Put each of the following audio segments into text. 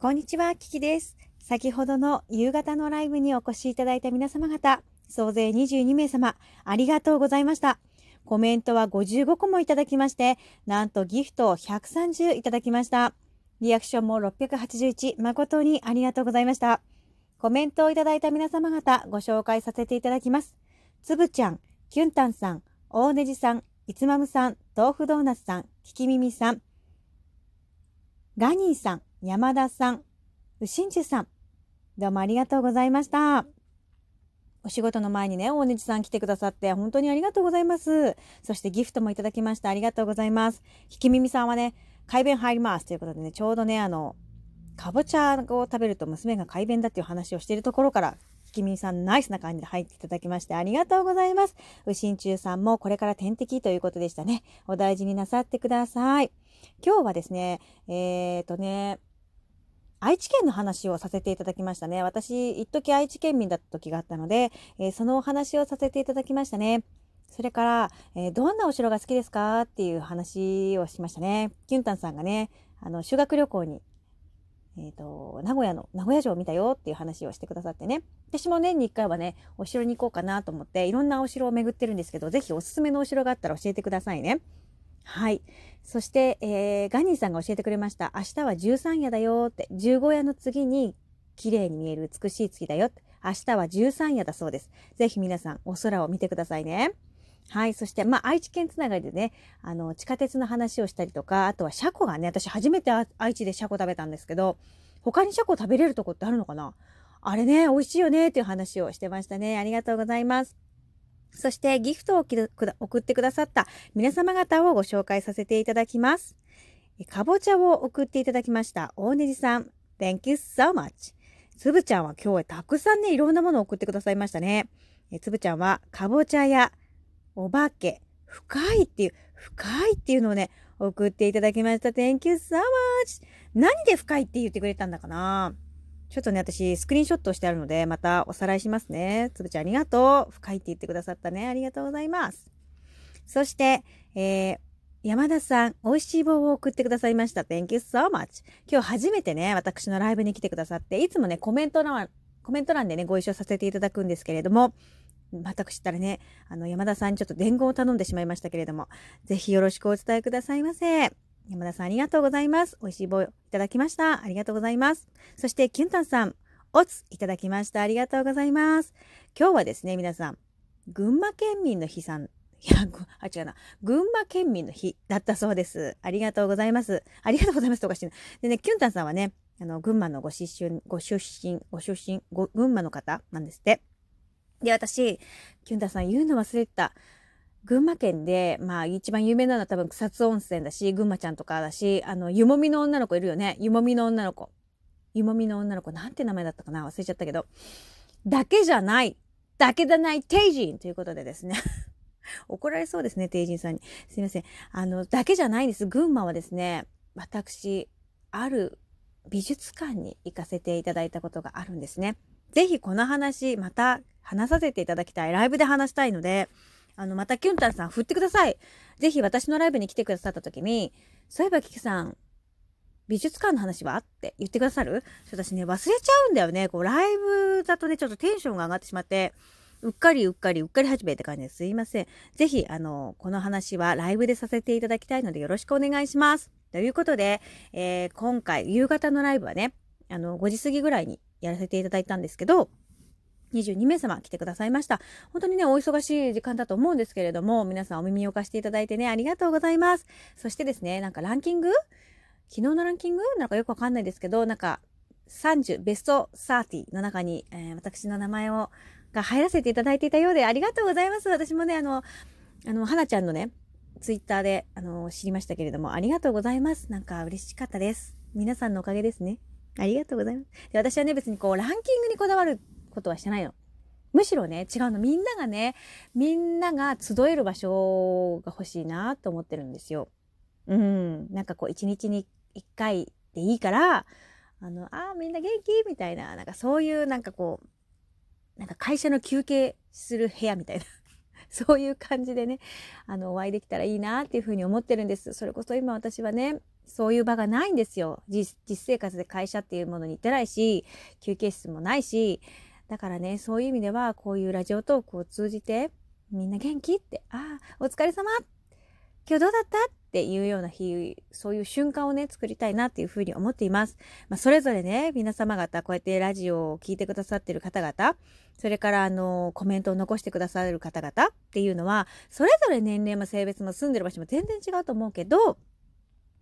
こんにちは、キキです。先ほどの夕方のライブにお越しいただいた皆様方、総勢22名様、ありがとうございました。コメントは55個もいただきまして、なんとギフトを130いただきました。リアクションも681、誠にありがとうございました。コメントをいただいた皆様方、ご紹介させていただきます。つぶちゃん、キュンタンさん、大ネジさん、いつまむさん、豆腐ドーナツさん、ききみみさん、ガニーさん、山田さん、うしんちゅさん、どうもありがとうございました。お仕事の前にね、大西さん来てくださって本当にありがとうございます。そしてギフトもいただきました。ありがとうございます。ひきみみさんはね、改便入りますということでね、ちょうどね、あの、かぼちゃを食べると娘が改便だっていう話をしているところから、ひきみみさんナイスな感じで入っていただきましてありがとうございます。うしんちゅうさんもこれから天敵ということでしたね。お大事になさってください。今日はですね、えーとね、愛知県の話をさせていただきましたね。私、一時愛知県民だった時があったので、えー、そのお話をさせていただきましたね。それから、えー、どんなお城が好きですかっていう話をしましたね。キュンタンさんがね、あの、修学旅行に、えっ、ー、と、名古屋の、名古屋城を見たよっていう話をしてくださってね。私も年に1回はね、お城に行こうかなと思って、いろんなお城を巡ってるんですけど、ぜひおすすめのお城があったら教えてくださいね。はい。そして、えー、ガニーさんが教えてくれました。明日は13夜だよって、15夜の次に綺麗に見える美しい月だよ。明日は13夜だそうです。ぜひ皆さんお空を見てくださいね。はい。そして、まあ、愛知県つながりでね、あの、地下鉄の話をしたりとか、あとはシャコがね、私初めて愛知でシャコ食べたんですけど、他にシャコ食べれるとこってあるのかな？あれね、美味しいよねっていう話をしてましたね。ありがとうございます。そしてギフトを送ってくださった皆様方をご紹介させていただきます。かぼちゃを送っていただきました大根さん。Thank you so much. つぶちゃんは今日はたくさんね、いろんなものを送ってくださいましたね。つぶちゃんはかぼちゃやお化け、深いっていう、深いっていうのをね、送っていただきました。Thank you so much. 何で深いって言ってくれたんだかな？ちょっとね、私、スクリーンショットしてあるので、またおさらいしますね。つぶちゃんありがとう。深いって言ってくださったね。ありがとうございます。そして、えー、山田さん、美味しい棒を送ってくださいました。Thank you so much. 今日初めてね、私のライブに来てくださって、いつもね、コメント欄、コメント欄でね、ご一緒させていただくんですけれども、私ったらね、あの、山田さんにちょっと伝言を頼んでしまいましたけれども、ぜひよろしくお伝えくださいませ。山田さんありがとうございます。美味しい棒いただきました。ありがとうございます。そして、キュンタンさん、おついただきました。ありがとうございます。今日はですね、皆さん、群馬県民の日さん、いや、あ、違うな。群馬県民の日だったそうです。ありがとうございます。ありがとうございますとかしてでね、キュンタンさんはね、あの、群馬のご出身、ご出身、ご出身、ご群馬の方なんですって。で、私、キュンタンさん言うの忘れてた。群馬県で、まあ一番有名なのは多分草津温泉だし、群馬ちゃんとかだし、あの、湯もみの女の子いるよね。湯もみの女の子。湯もみの女の子、なんて名前だったかな？忘れちゃったけど。だけじゃない。だけじゃない、テイジンということでですね。怒られそうですね、テイジンさんに。すいません。あの、だけじゃないんです。群馬はですね、私、ある美術館に行かせていただいたことがあるんですね。ぜひこの話、また話させていただきたい。ライブで話したいので、あの、またキュンタンさん振ってください。ぜひ私のライブに来てくださった時に、そういえばキキさん、美術館の話は？って言ってくださる？私ね、忘れちゃうんだよね。こう、ライブだとね、ちょっとテンションが上がってしまって、うっかりうっかりうっかり始めって感じですいません。ぜひ、あの、この話はライブでさせていただきたいのでよろしくお願いします。ということで、えー、今回、夕方のライブはね、あの、5時過ぎぐらいにやらせていただいたんですけど、22名様来てくださいました。本当にね、お忙しい時間だと思うんですけれども、皆さんお耳を貸していただいてね、ありがとうございます。そしてですね、なんかランキング？昨日のランキング？なんかよくわかんないですけど、なんか30、ベスト30の中に、えー、私の名前を、が入らせていただいていたようで、ありがとうございます。私もね、あの、あの、はなちゃんのね、ツイッターで、あの、知りましたけれども、ありがとうございます。なんか嬉しかったです。皆さんのおかげですね。ありがとうございます。で私はね、別にこう、ランキングにこだわることはしてないの。むしろね、違うの。みんながね、みんなが集える場所が欲しいなと思ってるんですよ。うん。なんかこう、一日に一回でいいから、あの、ああ、みんな元気？みたいな、なんかそういうなんかこう、なんか会社の休憩する部屋みたいな。そういう感じでね、あの、お会いできたらいいなっていうふうに思ってるんです。それこそ今私はね、そういう場がないんですよ。実生活で会社っていうものに行ってないし、休憩室もないし、だからね、そういう意味では、こういうラジオトークを通じて、みんな元気って、ああ、お疲れ様今日どうだった？っていうような日、そういう瞬間をね、作りたいなっていうふうに思っています。まあ、それぞれね、皆様方、こうやってラジオを聴いてくださってる方々、それから、あの、コメントを残してくださる方々っていうのは、それぞれ年齢も性別も住んでる場所も全然違うと思うけど、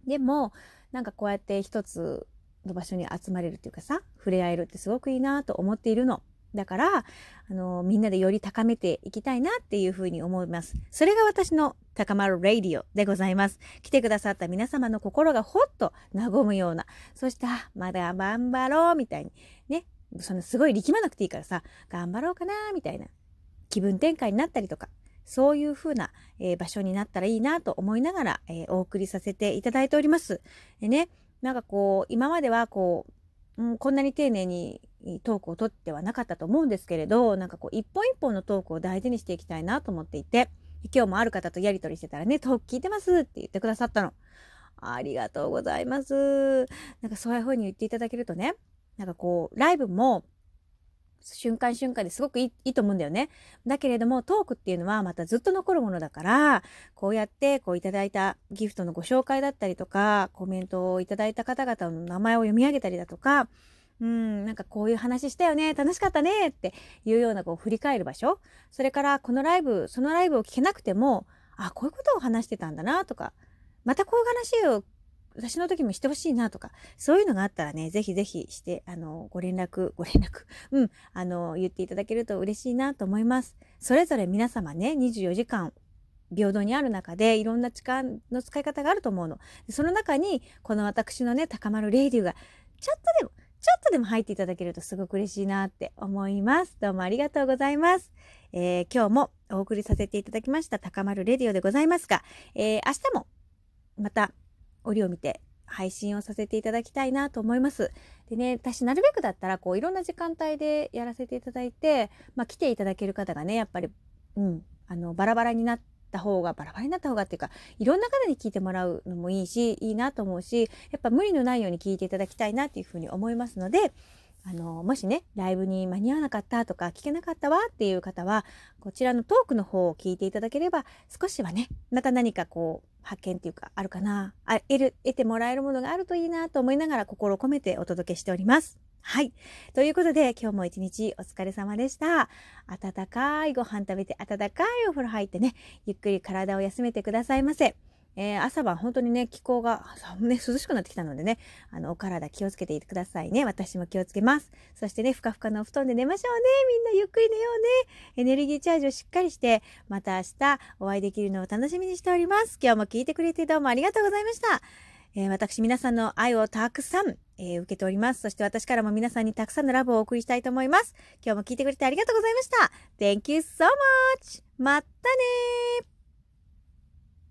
でも、なんかこうやって一つの場所に集まれるっていうかさ、触れ合えるってすごくいいなと思っているの。だから、あの、みんなでより高めていきたいなっていうふうに思います。それが私の高まるラディオでございます。来てくださった皆様の心がほっと和むような、そして、あ、まだ頑張ろうみたいに、ね、そのすごい力まなくていいからさ、頑張ろうかなみたいな気分転換になったりとか、そういう風な、えー、場所になったらいいなと思いながら、えー、お送りさせていただいております。でね、なんかこう、今まではこう、うん、こんなに丁寧にトークをとってはなかったと思うんですけれど、なんかこう一本一本のトークを大事にしていきたいなと思っていて、今日もある方とやり取りしてたらね、トーク聞いてますって言ってくださったの。ありがとうございます。なんかそういう風に言っていただけるとね、なんかこう、ライブも瞬間瞬間ですごくいいと思うんだよね。だけれどもトークっていうのはまたずっと残るものだからこうやってこういただいたギフトのご紹介だったりとかコメントをいただいた方々の名前を読み上げたりだとかうん、なんかこういう話したよね、楽しかったねっていうようなこう振り返る場所。それからこのライブ、そのライブを聞けなくても、あ、こういうことを話してたんだなとか、またこういう話を私の時もしてほしいなとか、そういうのがあったらね、ぜひぜひして、あの、ご連絡、ご連絡、うん、あの、言っていただけると嬉しいなと思います。それぞれ皆様ね、24時間平等にある中でいろんな時間の使い方があると思うの。その中に、この私のね、高まるレイディオが、ちょっとでも、ちょっとでも入っていただけるとすごく嬉しいなって思います。どうもありがとうございます。えー、今日もお送りさせていただきました高まるレディオでございますが、えー、明日もまた折を見て配信をさせていただきたいなと思います。でね、私なるべくだったらこういろんな時間帯でやらせていただいて、まあ来ていただける方がね、やっぱり、うん、あの、バラバラになった方が、バラバラになった方がっていうか、いろんな方に聞いてもらうのもいいし、いいなと思うし、やっぱ無理のないように聞いていただきたいなっていうふうに思いますので、あの、もしね、ライブに間に合わなかったとか、聞けなかったわっていう方は、こちらのトークの方を聞いていただければ、少しはね、また何かこう、発見っていうか、あるかな、あ得る、得てもらえるものがあるといいなと思いながら、心を込めてお届けしております。はい。ということで、今日も一日お疲れ様でした。温かいご飯食べて、温かいお風呂入ってね、ゆっくり体を休めてくださいませ。えー、朝晩本当にね、気候が、ね、涼しくなってきたのでね、あの、お体気をつけていてくださいね。私も気をつけます。そしてね、ふかふかのお布団で寝ましょうね。みんなゆっくり寝ようね。エネルギーチャージをしっかりして、また明日お会いできるのを楽しみにしております。今日も聞いてくれてどうもありがとうございました。えー、私皆さんの愛をたくさん、えー、受けております。そして私からも皆さんにたくさんのラブをお送りしたいと思います。今日も聞いてくれてありがとうございました。Thank you so much! またね